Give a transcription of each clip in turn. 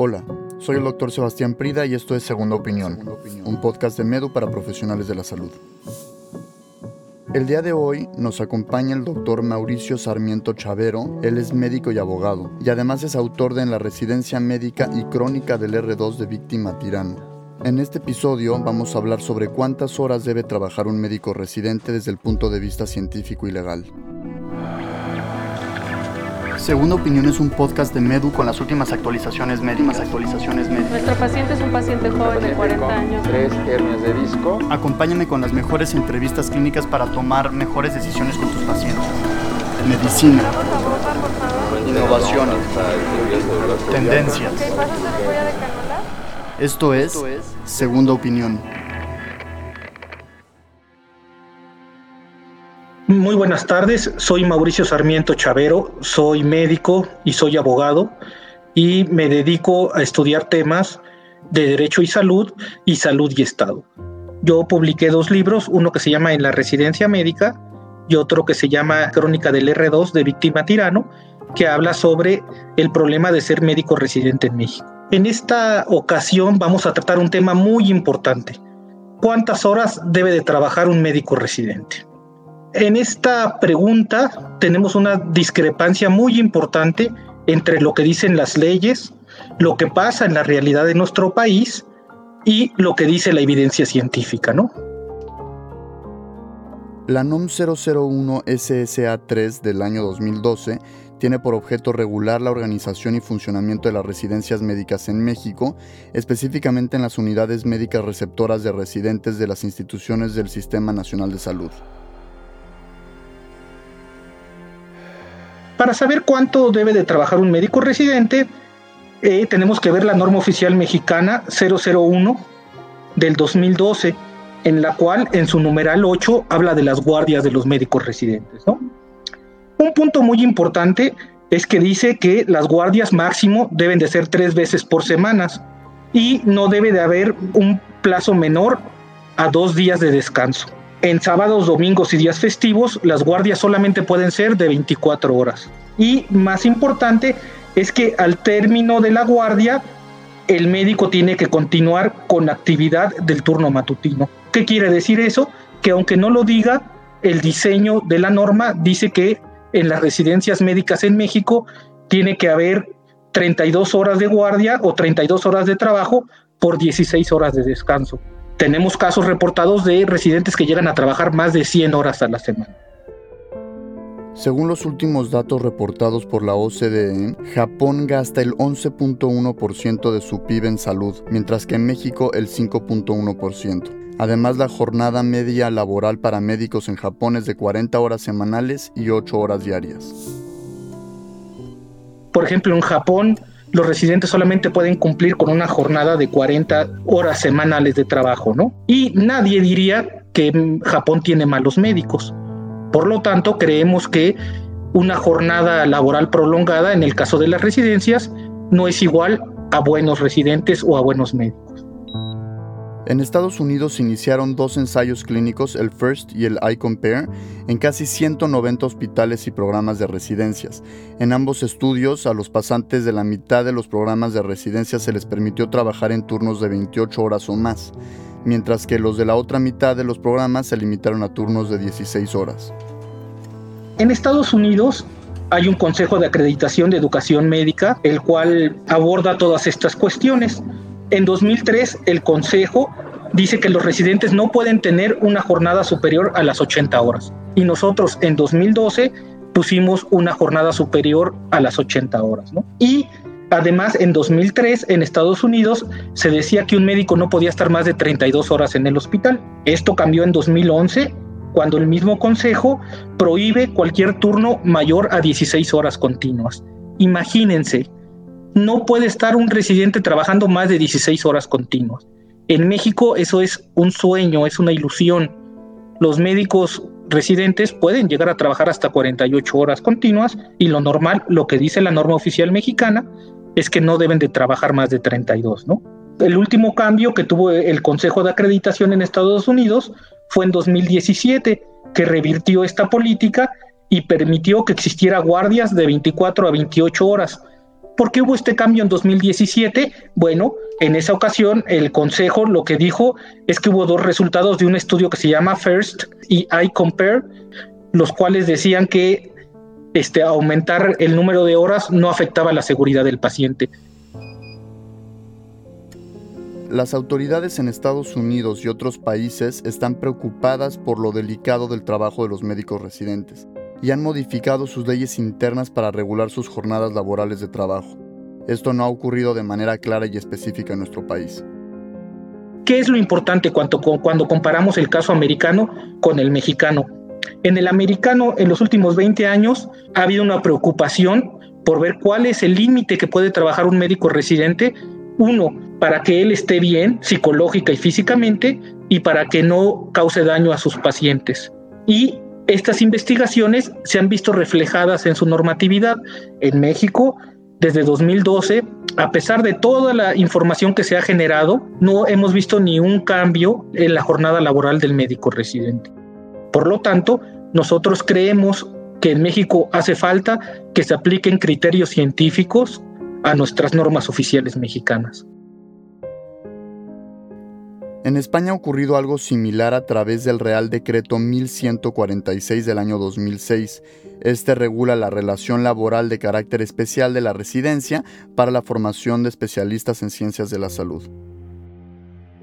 Hola, soy el doctor Sebastián Prida y esto es Segunda Opinión, un podcast de Medu para profesionales de la salud. El día de hoy nos acompaña el doctor Mauricio Sarmiento Chavero, él es médico y abogado, y además es autor de En la residencia médica y crónica del R2 de víctima tirano. En este episodio vamos a hablar sobre cuántas horas debe trabajar un médico residente desde el punto de vista científico y legal. Segunda Opinión es un podcast de Medu con las últimas actualizaciones médicas. Actualizaciones médicas. Nuestro paciente es un paciente joven de 40 años. Tres hernias de disco. Acompáñame con las mejores entrevistas clínicas para tomar mejores decisiones con tus pacientes. Medicina, innovaciones, tendencias. Esto es Segunda Opinión. Muy buenas tardes, soy Mauricio Sarmiento Chavero, soy médico y soy abogado y me dedico a estudiar temas de derecho y salud y salud y Estado. Yo publiqué dos libros, uno que se llama En la residencia médica y otro que se llama Crónica del R2 de víctima tirano, que habla sobre el problema de ser médico residente en México. En esta ocasión vamos a tratar un tema muy importante. ¿Cuántas horas debe de trabajar un médico residente? En esta pregunta tenemos una discrepancia muy importante entre lo que dicen las leyes, lo que pasa en la realidad de nuestro país y lo que dice la evidencia científica, ¿no? La NOM 001 SSA3 del año 2012 tiene por objeto regular la organización y funcionamiento de las residencias médicas en México, específicamente en las unidades médicas receptoras de residentes de las instituciones del Sistema Nacional de Salud. Para saber cuánto debe de trabajar un médico residente, eh, tenemos que ver la norma oficial mexicana 001 del 2012, en la cual en su numeral 8 habla de las guardias de los médicos residentes. Un punto muy importante es que dice que las guardias máximo deben de ser tres veces por semanas y no debe de haber un plazo menor a dos días de descanso. En sábados, domingos y días festivos, las guardias solamente pueden ser de 24 horas. Y más importante es que al término de la guardia, el médico tiene que continuar con la actividad del turno matutino. ¿Qué quiere decir eso? Que aunque no lo diga, el diseño de la norma dice que en las residencias médicas en México tiene que haber 32 horas de guardia o 32 horas de trabajo por 16 horas de descanso. Tenemos casos reportados de residentes que llegan a trabajar más de 100 horas a la semana. Según los últimos datos reportados por la OCDE, Japón gasta el 11.1% de su PIB en salud, mientras que en México el 5.1%. Además, la jornada media laboral para médicos en Japón es de 40 horas semanales y 8 horas diarias. Por ejemplo, en Japón, los residentes solamente pueden cumplir con una jornada de 40 horas semanales de trabajo, ¿no? Y nadie diría que Japón tiene malos médicos. Por lo tanto, creemos que una jornada laboral prolongada en el caso de las residencias no es igual a buenos residentes o a buenos médicos. En Estados Unidos iniciaron dos ensayos clínicos, el FIRST y el iCompare, en casi 190 hospitales y programas de residencias. En ambos estudios, a los pasantes de la mitad de los programas de residencia se les permitió trabajar en turnos de 28 horas o más, mientras que los de la otra mitad de los programas se limitaron a turnos de 16 horas. En Estados Unidos hay un Consejo de Acreditación de Educación Médica, el cual aborda todas estas cuestiones. En 2003, el Consejo dice que los residentes no pueden tener una jornada superior a las 80 horas. Y nosotros en 2012 pusimos una jornada superior a las 80 horas. Y además, en 2003, en Estados Unidos, se decía que un médico no podía estar más de 32 horas en el hospital. Esto cambió en 2011 cuando el mismo consejo prohíbe cualquier turno mayor a 16 horas continuas. Imagínense, no puede estar un residente trabajando más de 16 horas continuas. En México eso es un sueño, es una ilusión. Los médicos residentes pueden llegar a trabajar hasta 48 horas continuas y lo normal, lo que dice la norma oficial mexicana, es que no deben de trabajar más de 32, ¿no? El último cambio que tuvo el Consejo de Acreditación en Estados Unidos fue en 2017, que revirtió esta política y permitió que existiera guardias de 24 a 28 horas. ¿Por qué hubo este cambio en 2017? Bueno, en esa ocasión el Consejo lo que dijo es que hubo dos resultados de un estudio que se llama FIRST y iCompare, los cuales decían que este, aumentar el número de horas no afectaba la seguridad del paciente. Las autoridades en Estados Unidos y otros países están preocupadas por lo delicado del trabajo de los médicos residentes y han modificado sus leyes internas para regular sus jornadas laborales de trabajo. Esto no ha ocurrido de manera clara y específica en nuestro país. ¿Qué es lo importante cuando, comparamos el caso americano con el mexicano? En el americano, en los últimos 20 años, ha habido una preocupación por ver cuál es el límite que puede trabajar un médico residente uno, para que él esté bien psicológica y físicamente y para que no cause daño a sus pacientes. Y estas investigaciones se han visto reflejadas en su normatividad. En México, desde 2012, a pesar de toda la información que se ha generado, no hemos visto ni un cambio en la jornada laboral del médico residente. Por lo tanto, nosotros creemos que en México hace falta que se apliquen criterios científicos a nuestras normas oficiales mexicanas. En España ha ocurrido algo similar a través del Real Decreto 1146 del año 2006. Este regula la relación laboral de carácter especial de la residencia para la formación de especialistas en ciencias de la salud.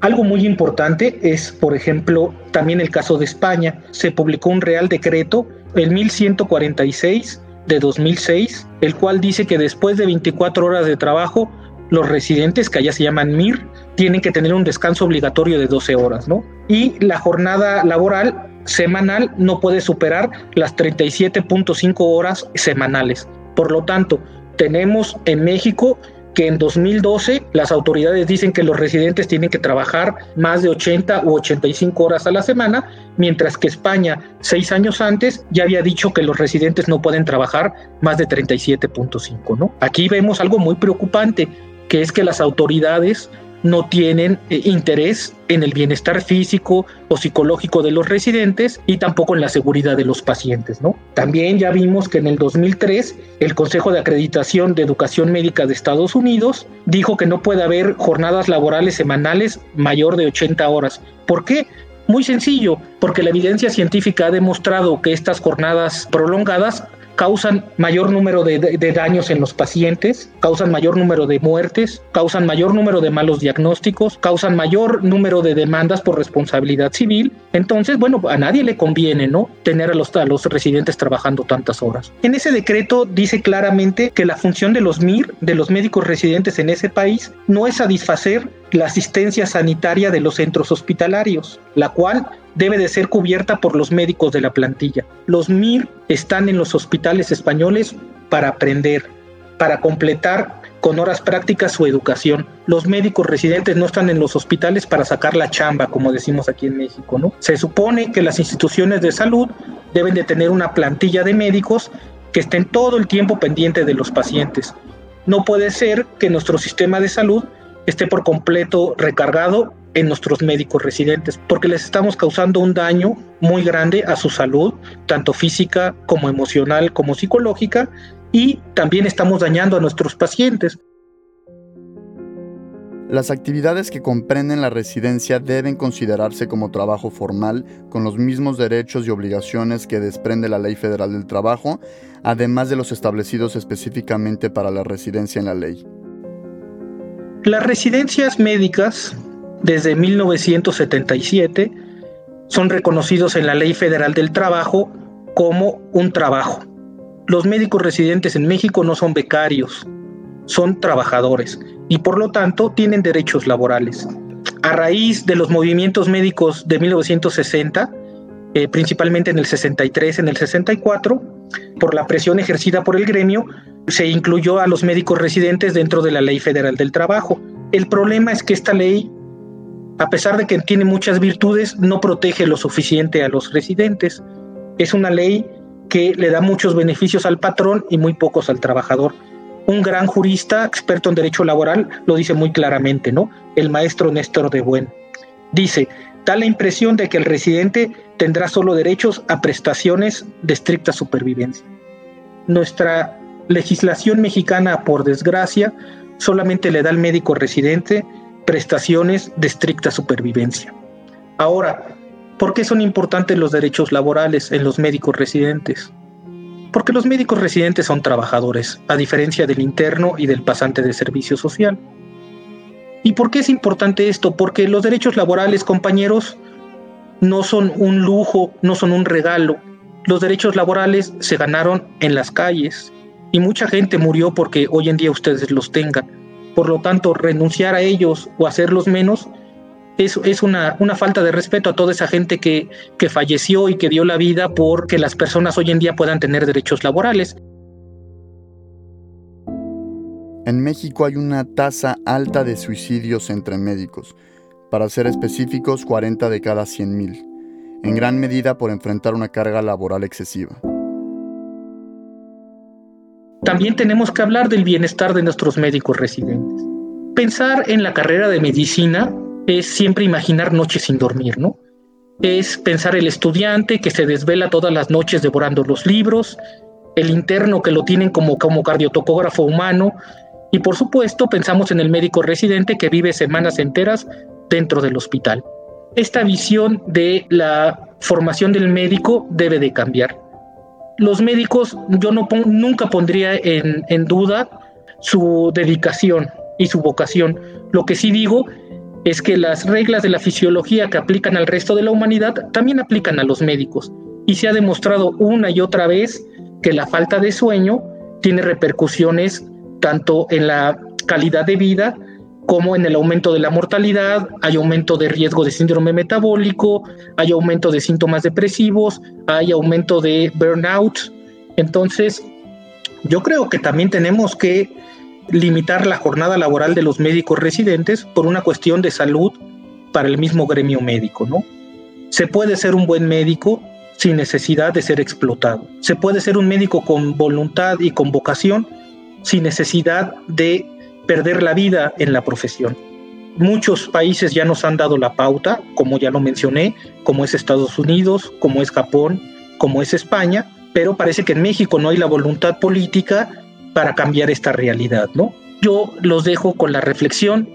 Algo muy importante es, por ejemplo, también el caso de España. Se publicó un Real Decreto, el 1146, de 2006, el cual dice que después de 24 horas de trabajo, los residentes, que allá se llaman MIR, tienen que tener un descanso obligatorio de 12 horas, ¿no? Y la jornada laboral semanal no puede superar las 37.5 horas semanales. Por lo tanto, tenemos en México que en 2012 las autoridades dicen que los residentes tienen que trabajar más de 80 u 85 horas a la semana, mientras que España, seis años antes, ya había dicho que los residentes no pueden trabajar más de 37.5. ¿no? Aquí vemos algo muy preocupante, que es que las autoridades no tienen eh, interés en el bienestar físico o psicológico de los residentes y tampoco en la seguridad de los pacientes, ¿no? También ya vimos que en el 2003 el Consejo de Acreditación de Educación Médica de Estados Unidos dijo que no puede haber jornadas laborales semanales mayor de 80 horas. ¿Por qué? Muy sencillo, porque la evidencia científica ha demostrado que estas jornadas prolongadas causan mayor número de, daños en los pacientes, causan mayor número de muertes, causan mayor número de malos diagnósticos, causan mayor número de demandas por responsabilidad civil. Entonces, bueno, a nadie le conviene, ¿no? Tener a los, a los residentes trabajando tantas horas. En ese decreto dice claramente que la función de los MIR, de los médicos residentes en ese país, no es satisfacer la asistencia sanitaria de los centros hospitalarios, la cual debe de ser cubierta por los médicos de la plantilla. Los MIR están en los hospitales españoles para aprender, para completar con horas prácticas su educación. Los médicos residentes no están en los hospitales para sacar la chamba, como decimos aquí en México, ¿no? Se supone que las instituciones de salud deben de tener una plantilla de médicos que estén todo el tiempo pendiente de los pacientes. No puede ser que nuestro sistema de salud esté por completo recargado en nuestros médicos residentes, porque les estamos causando un daño muy grande a su salud, tanto física como emocional como psicológica, y también estamos dañando a nuestros pacientes. Las actividades que comprenden la residencia deben considerarse como trabajo formal con los mismos derechos y obligaciones que desprende la Ley Federal del Trabajo, además de los establecidos específicamente para la residencia en la ley. Las residencias médicas desde 1977 son reconocidos en la Ley Federal del Trabajo como un trabajo. Los médicos residentes en México no son becarios, son trabajadores y por lo tanto tienen derechos laborales. A raíz de los movimientos médicos de 1960, eh, principalmente en el 63, en el 64, por la presión ejercida por el gremio, se incluyó a los médicos residentes dentro de la Ley Federal del Trabajo. El problema es que esta ley a pesar de que tiene muchas virtudes, no protege lo suficiente a los residentes. Es una ley que le da muchos beneficios al patrón y muy pocos al trabajador. Un gran jurista, experto en derecho laboral, lo dice muy claramente, ¿no? El maestro Néstor de Buen. Dice, da la impresión de que el residente tendrá solo derechos a prestaciones de estricta supervivencia. Nuestra legislación mexicana, por desgracia, solamente le da al médico residente prestaciones de estricta supervivencia. Ahora, ¿por qué son importantes los derechos laborales en los médicos residentes? Porque los médicos residentes son trabajadores, a diferencia del interno y del pasante de servicio social. ¿Y por qué es importante esto? Porque los derechos laborales, compañeros, no son un lujo, no son un regalo. Los derechos laborales se ganaron en las calles y mucha gente murió porque hoy en día ustedes los tengan. Por lo tanto, renunciar a ellos o hacerlos menos es, es una, una, falta de respeto a toda esa gente que, que falleció y que dio la vida por que las personas hoy en día puedan tener derechos laborales. En México hay una tasa alta de suicidios entre médicos, para ser específicos 40 de cada 100.000, en gran medida por enfrentar una carga laboral excesiva. También tenemos que hablar del bienestar de nuestros médicos residentes. Pensar en la carrera de medicina es siempre imaginar noches sin dormir, ¿no? Es pensar el estudiante que se desvela todas las noches devorando los libros, el interno que lo tienen como, como cardiotocógrafo humano, y por supuesto, pensamos en el médico residente que vive semanas enteras dentro del hospital. Esta visión de la formación del médico debe de cambiar. Los médicos, yo no nunca pondría en, en duda su dedicación y su vocación. Lo que sí digo es que las reglas de la fisiología que aplican al resto de la humanidad también aplican a los médicos. Y se ha demostrado una y otra vez que la falta de sueño tiene repercusiones tanto en la calidad de vida como en el aumento de la mortalidad, hay aumento de riesgo de síndrome metabólico, hay aumento de síntomas depresivos, hay aumento de burnout. Entonces, yo creo que también tenemos que limitar la jornada laboral de los médicos residentes por una cuestión de salud para el mismo gremio médico, ¿no? Se puede ser un buen médico sin necesidad de ser explotado. Se puede ser un médico con voluntad y con vocación sin necesidad de perder la vida en la profesión. Muchos países ya nos han dado la pauta, como ya lo mencioné, como es Estados Unidos, como es Japón, como es España, pero parece que en México no hay la voluntad política para cambiar esta realidad, ¿no? Yo los dejo con la reflexión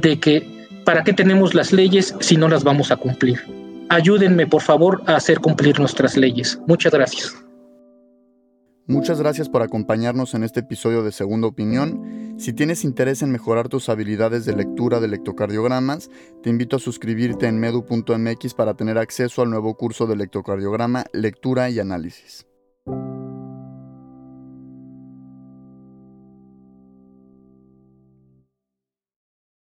de que ¿para qué tenemos las leyes si no las vamos a cumplir? Ayúdenme, por favor, a hacer cumplir nuestras leyes. Muchas gracias. Muchas gracias por acompañarnos en este episodio de Segunda Opinión. Si tienes interés en mejorar tus habilidades de lectura de electrocardiogramas, te invito a suscribirte en medu.mx para tener acceso al nuevo curso de electrocardiograma, lectura y análisis.